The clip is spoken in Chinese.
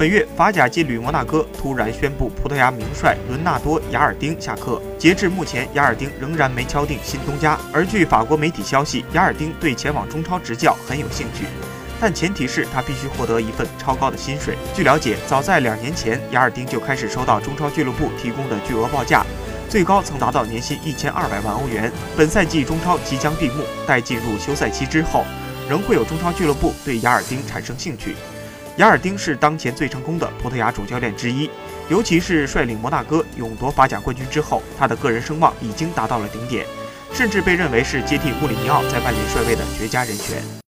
本月，法甲劲旅摩纳哥突然宣布葡萄牙名帅伦纳多·雅尔丁下课。截至目前，雅尔丁仍然没敲定新东家。而据法国媒体消息，雅尔丁对前往中超执教很有兴趣，但前提是他必须获得一份超高的薪水。据了解，早在两年前，雅尔丁就开始收到中超俱乐部提供的巨额报价，最高曾达到年薪一千二百万欧元。本赛季中超即将闭幕，待进入休赛期之后，仍会有中超俱乐部对雅尔丁产生兴趣。雅尔丁是当前最成功的葡萄牙主教练之一，尤其是率领摩纳哥勇夺法甲冠军之后，他的个人声望已经达到了顶点，甚至被认为是接替穆里尼奥在曼联帅位的绝佳人选。